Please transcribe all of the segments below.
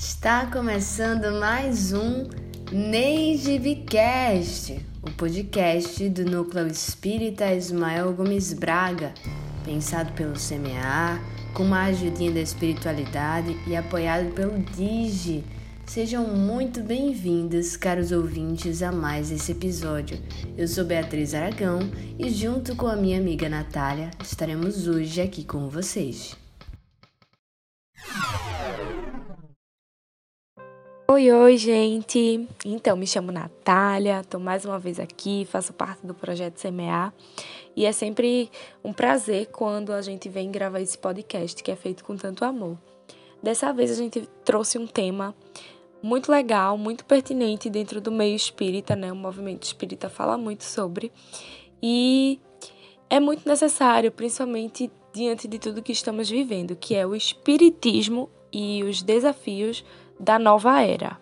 Está começando mais um Neidivcast, o podcast do Núcleo Espírita Ismael Gomes Braga, pensado pelo CMA, com uma ajudinha da espiritualidade e apoiado pelo Digi. Sejam muito bem-vindos, caros ouvintes, a mais esse episódio. Eu sou Beatriz Aragão e, junto com a minha amiga Natália, estaremos hoje aqui com vocês. Oi, oi, gente! Então, me chamo Natália, estou mais uma vez aqui, faço parte do projeto CMA e é sempre um prazer quando a gente vem gravar esse podcast que é feito com tanto amor. Dessa vez a gente trouxe um tema muito legal, muito pertinente dentro do meio espírita, né? O movimento espírita fala muito sobre e é muito necessário, principalmente diante de tudo que estamos vivendo, que é o espiritismo e os desafios da nova era.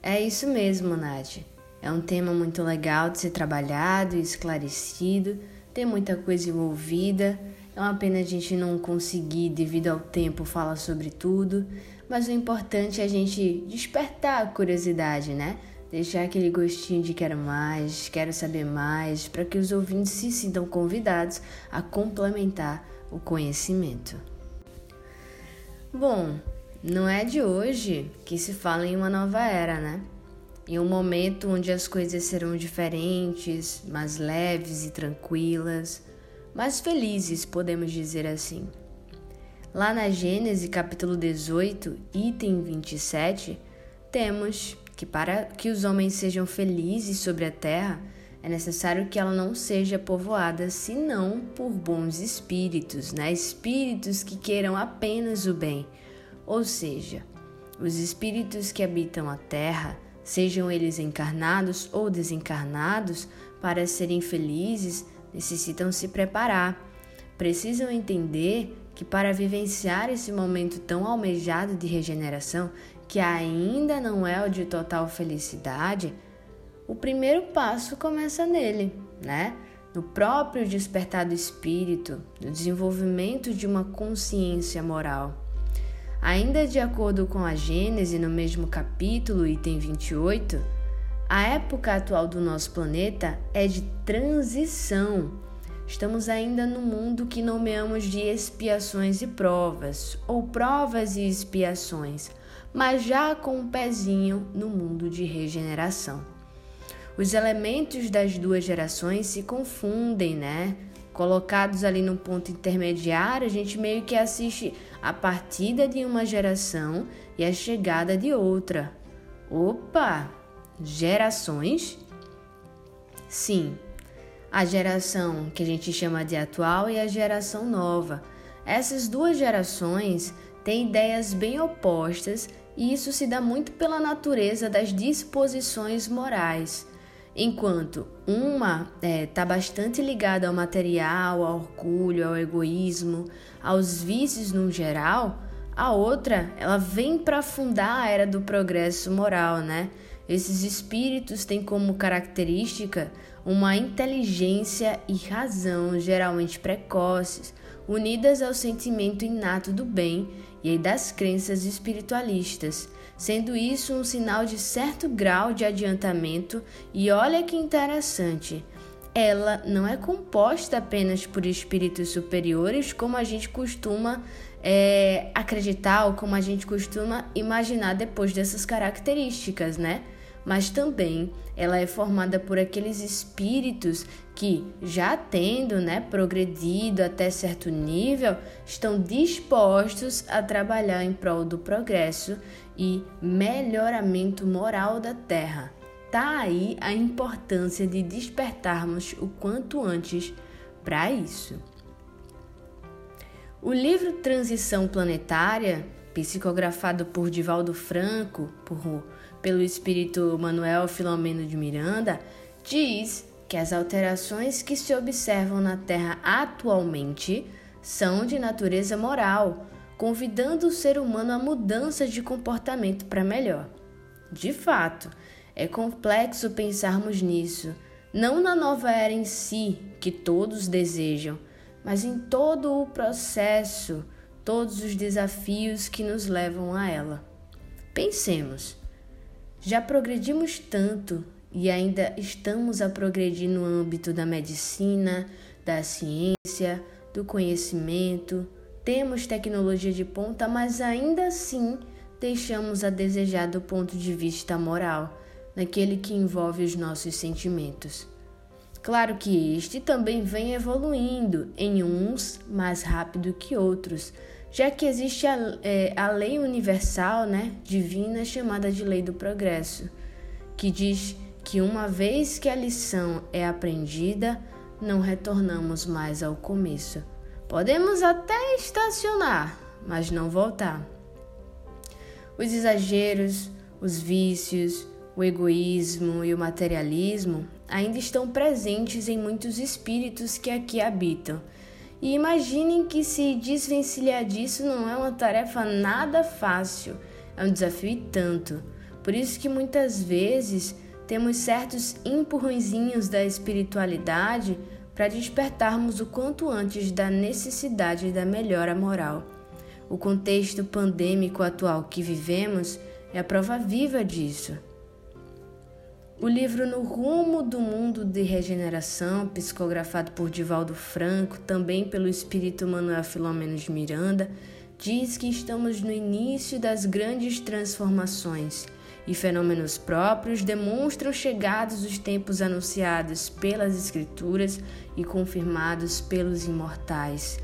É isso mesmo, Nath. É um tema muito legal de ser trabalhado e esclarecido, tem muita coisa envolvida. É uma pena a gente não conseguir, devido ao tempo, falar sobre tudo, mas o importante é a gente despertar a curiosidade, né? Deixar aquele gostinho de quero mais, quero saber mais, para que os ouvintes se sintam convidados a complementar o conhecimento. Bom, não é de hoje que se fala em uma nova era, né? Em um momento onde as coisas serão diferentes, mais leves e tranquilas, mais felizes, podemos dizer assim. Lá na Gênesis, capítulo 18, item 27, temos que para que os homens sejam felizes sobre a terra, é necessário que ela não seja povoada senão por bons espíritos, né? Espíritos que queiram apenas o bem ou seja, os espíritos que habitam a terra, sejam eles encarnados ou desencarnados, para serem felizes, necessitam se preparar. Precisam entender que para vivenciar esse momento tão almejado de regeneração, que ainda não é o de total felicidade, o primeiro passo começa nele, né? No próprio despertar do espírito, no desenvolvimento de uma consciência moral. Ainda de acordo com a Gênese, no mesmo capítulo, item 28, a época atual do nosso planeta é de transição. Estamos ainda no mundo que nomeamos de expiações e provas, ou provas e expiações, mas já com um pezinho no mundo de regeneração. Os elementos das duas gerações se confundem, né? colocados ali no ponto intermediário, a gente meio que assiste a partida de uma geração e a chegada de outra. Opa! Gerações? Sim, a geração que a gente chama de atual e a geração nova. Essas duas gerações têm ideias bem opostas e isso se dá muito pela natureza das disposições morais. Enquanto uma está é, tá bastante ligada ao material, ao orgulho, ao egoísmo, aos vícios no geral, a outra ela vem para fundar a era do progresso moral, né? Esses espíritos têm como característica uma inteligência e razão geralmente precoces, unidas ao sentimento inato do bem e das crenças espiritualistas sendo isso um sinal de certo grau de adiantamento. E olha que interessante, ela não é composta apenas por espíritos superiores, como a gente costuma é, acreditar ou como a gente costuma imaginar depois dessas características, né? Mas também ela é formada por aqueles espíritos que, já tendo né, progredido até certo nível, estão dispostos a trabalhar em prol do progresso e melhoramento moral da Terra. Tá aí a importância de despertarmos o quanto antes para isso. O livro Transição Planetária, psicografado por Divaldo Franco, por, pelo espírito Manuel Filomeno de Miranda, diz que as alterações que se observam na Terra atualmente são de natureza moral, convidando o ser humano à mudança de comportamento para melhor. De fato, é complexo pensarmos nisso, não na nova era em si, que todos desejam, mas em todo o processo, todos os desafios que nos levam a ela. Pensemos, já progredimos tanto e ainda estamos a progredir no âmbito da medicina, da ciência, do conhecimento, temos tecnologia de ponta, mas ainda assim deixamos a desejar do ponto de vista moral, naquele que envolve os nossos sentimentos. Claro que este também vem evoluindo, em uns mais rápido que outros, já que existe a, é, a lei universal, né, divina, chamada de lei do progresso, que diz que uma vez que a lição é aprendida, não retornamos mais ao começo. Podemos até estacionar, mas não voltar. Os exageros, os vícios, o egoísmo e o materialismo ainda estão presentes em muitos espíritos que aqui habitam. E imaginem que se desvencilhar disso não é uma tarefa nada fácil, é um desafio e tanto. Por isso que muitas vezes temos certos empurrõezinhos da espiritualidade para despertarmos o quanto antes da necessidade da melhora moral. O contexto pandêmico atual que vivemos é a prova viva disso. O livro No Rumo do Mundo de Regeneração, psicografado por Divaldo Franco, também pelo espírito Manuel Filomeno de Miranda, diz que estamos no início das grandes transformações e fenômenos próprios demonstram chegados os tempos anunciados pelas Escrituras e confirmados pelos imortais.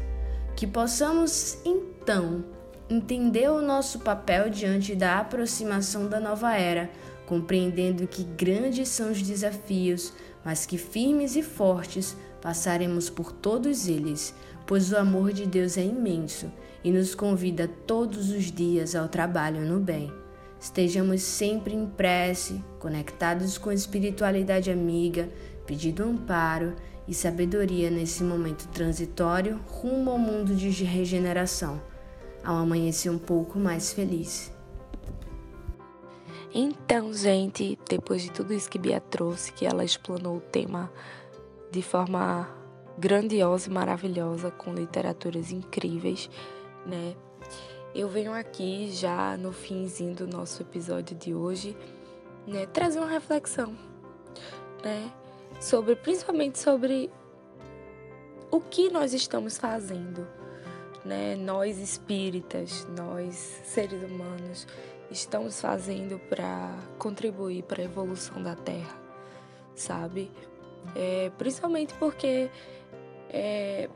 Que possamos, então, entender o nosso papel diante da aproximação da nova era compreendendo que grandes são os desafios, mas que firmes e fortes passaremos por todos eles, pois o amor de Deus é imenso e nos convida todos os dias ao trabalho no bem. Estejamos sempre em prece, conectados com a espiritualidade amiga, pedindo amparo e sabedoria nesse momento transitório rumo ao mundo de regeneração, ao amanhecer um pouco mais feliz. Então, gente, depois de tudo isso que Bia trouxe, que ela explanou o tema de forma grandiosa e maravilhosa, com literaturas incríveis, né? Eu venho aqui já no finzinho do nosso episódio de hoje, né, trazer uma reflexão, né, sobre principalmente sobre o que nós estamos fazendo, né, nós espíritas, nós seres humanos, estamos fazendo para contribuir para a evolução da Terra, sabe? É, principalmente porque é,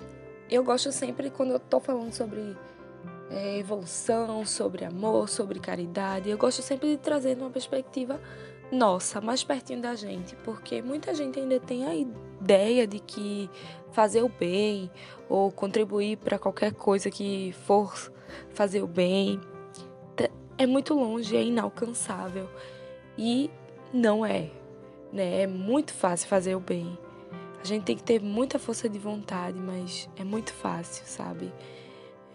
eu gosto sempre, quando eu estou falando sobre é, evolução, sobre amor, sobre caridade, eu gosto sempre de trazer uma perspectiva nossa, mais pertinho da gente, porque muita gente ainda tem a ideia de que fazer o bem ou contribuir para qualquer coisa que for fazer o bem é muito longe, é inalcançável. E não é, né? É muito fácil fazer o bem. A gente tem que ter muita força de vontade, mas é muito fácil, sabe?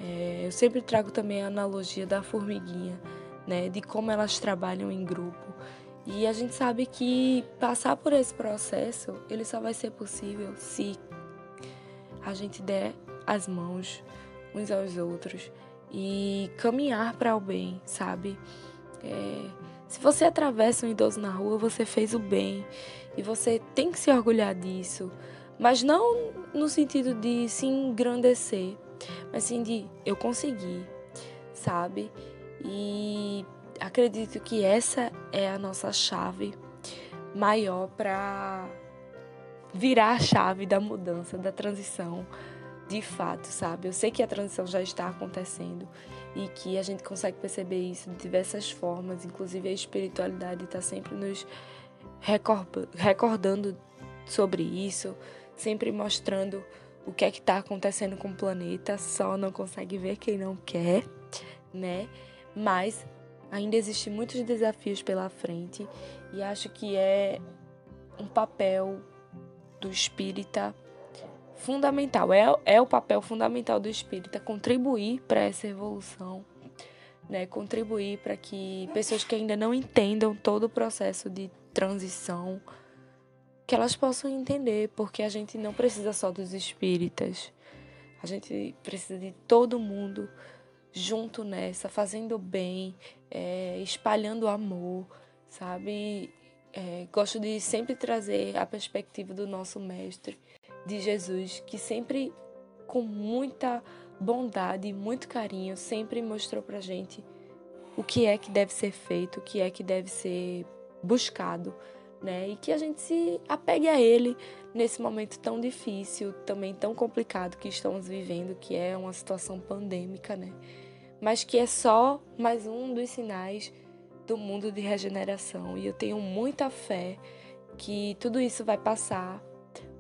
É, eu sempre trago também a analogia da formiguinha, né? De como elas trabalham em grupo. E a gente sabe que passar por esse processo, ele só vai ser possível se a gente der as mãos uns aos outros e caminhar para o bem, sabe? É, se você atravessa um idoso na rua, você fez o bem e você tem que se orgulhar disso, mas não no sentido de se engrandecer, mas de eu consegui, sabe? E acredito que essa é a nossa chave maior para virar a chave da mudança, da transição de fato, sabe? Eu sei que a transição já está acontecendo e que a gente consegue perceber isso de diversas formas, inclusive a espiritualidade está sempre nos recordando sobre isso, sempre mostrando o que é que está acontecendo com o planeta, só não consegue ver quem não quer, né? Mas ainda existem muitos desafios pela frente e acho que é um papel do espírita fundamental, é, é o papel fundamental do espírita contribuir para essa evolução, né? contribuir para que pessoas que ainda não entendam todo o processo de transição, que elas possam entender, porque a gente não precisa só dos espíritas, a gente precisa de todo mundo junto nessa, fazendo bem, é, espalhando amor, sabe? É, gosto de sempre trazer a perspectiva do nosso Mestre, de Jesus, que sempre, com muita bondade e muito carinho, sempre mostrou pra gente o que é que deve ser feito, o que é que deve ser buscado, né? E que a gente se apegue a ele nesse momento tão difícil, também tão complicado que estamos vivendo, que é uma situação pandêmica, né? Mas que é só mais um dos sinais do mundo de regeneração. E eu tenho muita fé que tudo isso vai passar,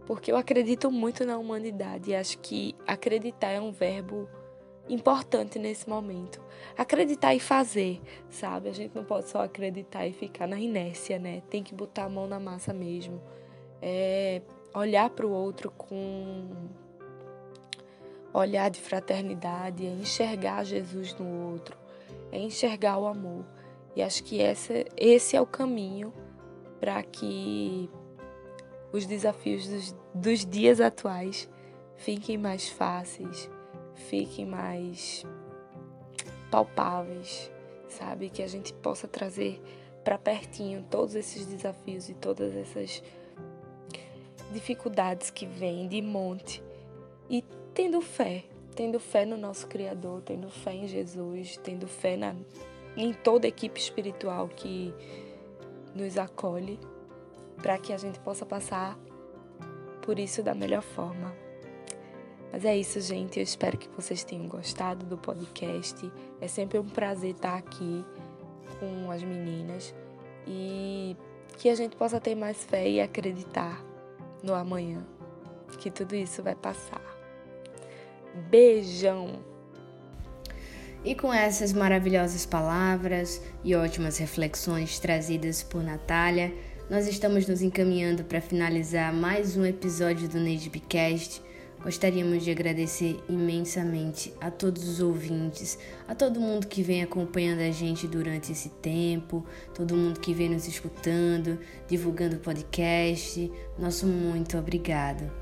porque eu acredito muito na humanidade e acho que acreditar é um verbo importante nesse momento. Acreditar e fazer, sabe? A gente não pode só acreditar e ficar na inércia, né? Tem que botar a mão na massa mesmo. É olhar para o outro com olhar de fraternidade, é enxergar Jesus no outro, é enxergar o amor. E acho que esse é o caminho para que os desafios dos, dos dias atuais fiquem mais fáceis, fiquem mais palpáveis, sabe? Que a gente possa trazer para pertinho todos esses desafios e todas essas dificuldades que vêm de monte e tendo fé, tendo fé no nosso Criador, tendo fé em Jesus, tendo fé na, em toda a equipe espiritual que nos acolhe, para que a gente possa passar por isso da melhor forma. Mas é isso, gente. Eu espero que vocês tenham gostado do podcast. É sempre um prazer estar aqui com as meninas e que a gente possa ter mais fé e acreditar no amanhã, que tudo isso vai passar. Beijão! E com essas maravilhosas palavras e ótimas reflexões trazidas por Natália, nós estamos nos encaminhando para finalizar mais um episódio do Neidbcast. Gostaríamos de agradecer imensamente a todos os ouvintes, a todo mundo que vem acompanhando a gente durante esse tempo, todo mundo que vem nos escutando, divulgando o podcast. Nosso muito obrigado.